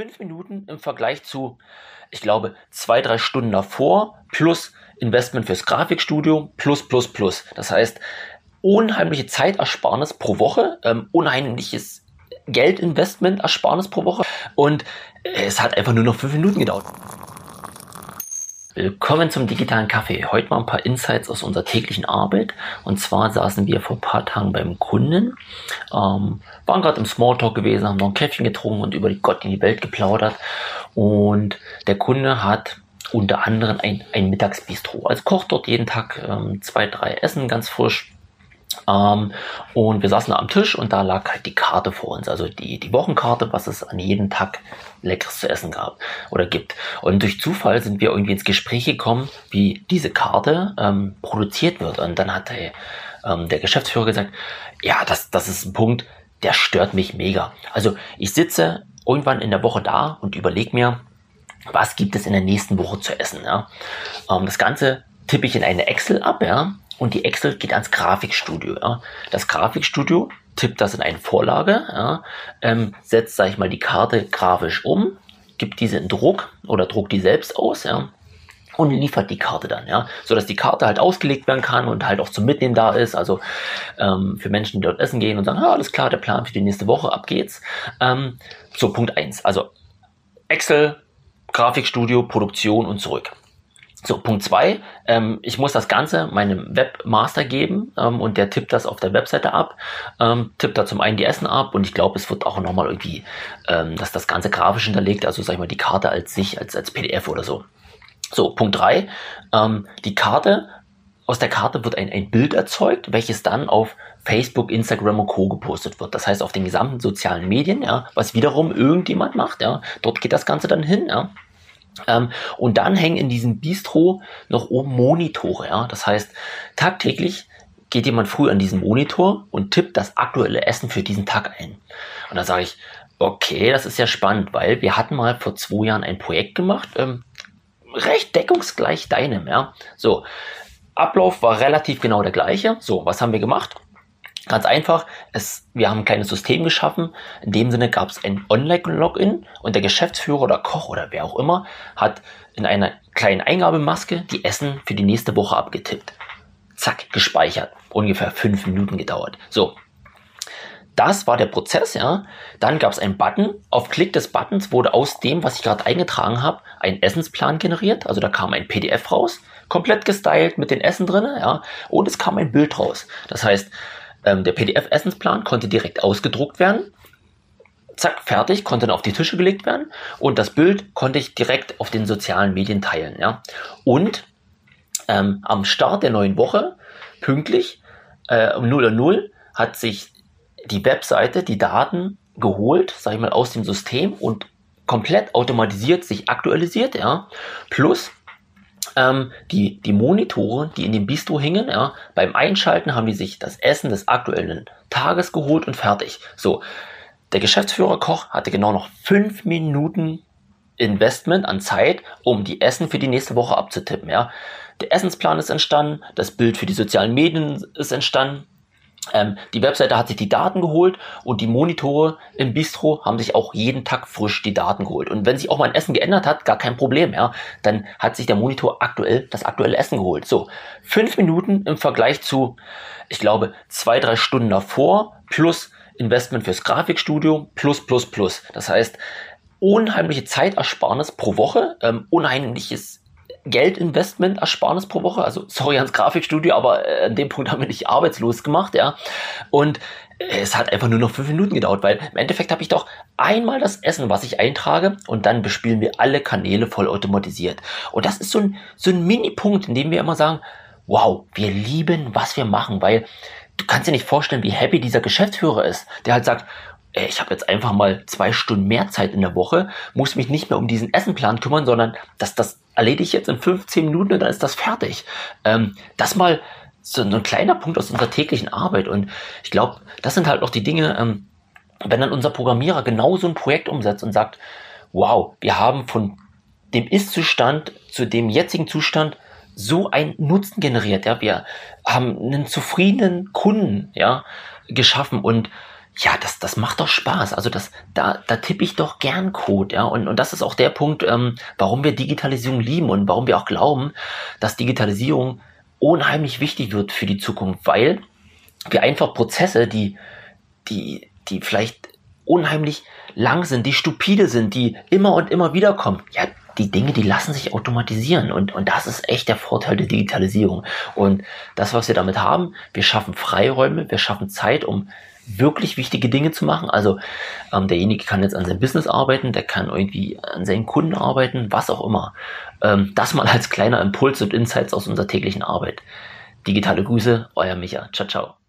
fünf Minuten im Vergleich zu, ich glaube, zwei, drei Stunden davor plus Investment fürs Grafikstudio plus, plus, plus. Das heißt, unheimliche Zeitersparnis pro Woche, ähm, unheimliches Geldinvestment Ersparnis pro Woche und es hat einfach nur noch fünf Minuten gedauert. Willkommen zum digitalen Kaffee. Heute mal ein paar Insights aus unserer täglichen Arbeit. Und zwar saßen wir vor ein paar Tagen beim Kunden, ähm, waren gerade im Smalltalk gewesen, haben noch ein Käffchen getrunken und über die Gott in die Welt geplaudert. Und der Kunde hat unter anderem ein, ein Mittagsbistro. Also kocht dort jeden Tag ähm, zwei, drei Essen ganz frisch ähm, und wir saßen am Tisch und da lag halt die Karte vor uns, also die, die Wochenkarte, was es an jedem Tag Leckeres zu essen gab oder gibt. Und durch Zufall sind wir irgendwie ins Gespräch gekommen, wie diese Karte ähm, produziert wird. Und dann hat der, ähm, der Geschäftsführer gesagt, ja, das, das ist ein Punkt, der stört mich mega. Also ich sitze irgendwann in der Woche da und überlege mir, was gibt es in der nächsten Woche zu essen. Ja? Ähm, das Ganze tippe ich in eine Excel ab, ja, und die Excel geht ans Grafikstudio. Ja. Das Grafikstudio tippt das in eine Vorlage, ja, ähm, setzt, sag ich mal, die Karte grafisch um, gibt diese in Druck oder druckt die selbst aus, ja, und liefert die Karte dann, ja, so dass die Karte halt ausgelegt werden kann und halt auch zum Mitnehmen da ist, also ähm, für Menschen, die dort essen gehen und sagen, ah, alles klar, der Plan für die nächste Woche, ab geht's. Ähm, so, Punkt eins, also Excel, Grafikstudio, Produktion und zurück. So, Punkt zwei, ähm, ich muss das Ganze meinem Webmaster geben ähm, und der tippt das auf der Webseite ab, ähm, tippt da zum einen die Essen ab und ich glaube, es wird auch nochmal irgendwie, ähm, dass das Ganze grafisch hinterlegt, also sag ich mal, die Karte als sich, als, als PDF oder so. So, Punkt drei, ähm, die Karte, aus der Karte wird ein, ein Bild erzeugt, welches dann auf Facebook, Instagram und Co. gepostet wird. Das heißt, auf den gesamten sozialen Medien, ja, was wiederum irgendjemand macht, ja, dort geht das Ganze dann hin, ja. Ähm, und dann hängen in diesem Bistro noch oben Monitore. Ja? Das heißt, tagtäglich geht jemand früh an diesen Monitor und tippt das aktuelle Essen für diesen Tag ein. Und da sage ich, okay, das ist ja spannend, weil wir hatten mal vor zwei Jahren ein Projekt gemacht, ähm, recht deckungsgleich deinem. Ja? So, Ablauf war relativ genau der gleiche. So, was haben wir gemacht? Ganz einfach, es, wir haben ein kleines System geschaffen. In dem Sinne gab es ein Online-Login und der Geschäftsführer oder Koch oder wer auch immer hat in einer kleinen Eingabemaske die Essen für die nächste Woche abgetippt. Zack, gespeichert. Ungefähr fünf Minuten gedauert. So. Das war der Prozess, ja. Dann gab es einen Button. Auf Klick des Buttons wurde aus dem, was ich gerade eingetragen habe, ein Essensplan generiert. Also da kam ein PDF raus, komplett gestylt mit den Essen drin, ja. Und es kam ein Bild raus. Das heißt, ähm, der PDF-Essensplan konnte direkt ausgedruckt werden. Zack, fertig, konnte dann auf die Tische gelegt werden. Und das Bild konnte ich direkt auf den sozialen Medien teilen. Ja? Und ähm, am Start der neuen Woche, pünktlich, äh, um 0 Uhr 0, hat sich die Webseite die Daten geholt, sage ich mal, aus dem System und komplett automatisiert sich aktualisiert, ja. Plus ähm, die, die Monitore, die in dem Bistro hingen, ja, beim Einschalten haben die sich das Essen des aktuellen Tages geholt und fertig. So, der Geschäftsführer Koch hatte genau noch fünf Minuten Investment an Zeit, um die Essen für die nächste Woche abzutippen. Ja. Der Essensplan ist entstanden, das Bild für die sozialen Medien ist entstanden, ähm, die Webseite hat sich die Daten geholt und die Monitore im Bistro haben sich auch jeden Tag frisch die Daten geholt. Und wenn sich auch mal ein Essen geändert hat, gar kein Problem, ja. Dann hat sich der Monitor aktuell das aktuelle Essen geholt. So, fünf Minuten im Vergleich zu, ich glaube, zwei, drei Stunden davor plus Investment fürs Grafikstudio plus, plus, plus. Das heißt, unheimliche Zeitersparnis pro Woche, ähm, unheimliches Geldinvestment Ersparnis pro Woche. Also sorry ans Grafikstudio, aber äh, an dem Punkt haben wir nicht arbeitslos gemacht, ja. Und äh, es hat einfach nur noch fünf Minuten gedauert, weil im Endeffekt habe ich doch einmal das Essen, was ich eintrage, und dann bespielen wir alle Kanäle vollautomatisiert. Und das ist so ein, so ein Mini-Punkt, in dem wir immer sagen, wow, wir lieben, was wir machen, weil du kannst dir nicht vorstellen, wie happy dieser Geschäftsführer ist, der halt sagt, ey, ich habe jetzt einfach mal zwei Stunden mehr Zeit in der Woche, muss mich nicht mehr um diesen Essenplan kümmern, sondern das, das erledige ich jetzt in 15 Minuten und dann ist das fertig. Ähm, das mal so ein kleiner Punkt aus unserer täglichen Arbeit. Und ich glaube, das sind halt auch die Dinge, ähm, wenn dann unser Programmierer genau so ein Projekt umsetzt und sagt, wow, wir haben von dem Ist-Zustand zu dem jetzigen Zustand so einen Nutzen generiert. Ja, wir haben einen zufriedenen Kunden ja, geschaffen und ja, das, das macht doch Spaß. Also das, da, da tippe ich doch gern Code, ja. Und, und das ist auch der Punkt, ähm, warum wir Digitalisierung lieben und warum wir auch glauben, dass Digitalisierung unheimlich wichtig wird für die Zukunft, weil wir einfach Prozesse, die, die, die vielleicht unheimlich lang sind, die stupide sind, die immer und immer wieder kommen, ja, die Dinge, die lassen sich automatisieren und, und das ist echt der Vorteil der Digitalisierung. Und das, was wir damit haben, wir schaffen Freiräume, wir schaffen Zeit, um wirklich wichtige Dinge zu machen. Also ähm, derjenige kann jetzt an seinem Business arbeiten, der kann irgendwie an seinen Kunden arbeiten, was auch immer. Ähm, das mal als kleiner Impuls und Insights aus unserer täglichen Arbeit. Digitale Grüße, euer Micha. Ciao, ciao.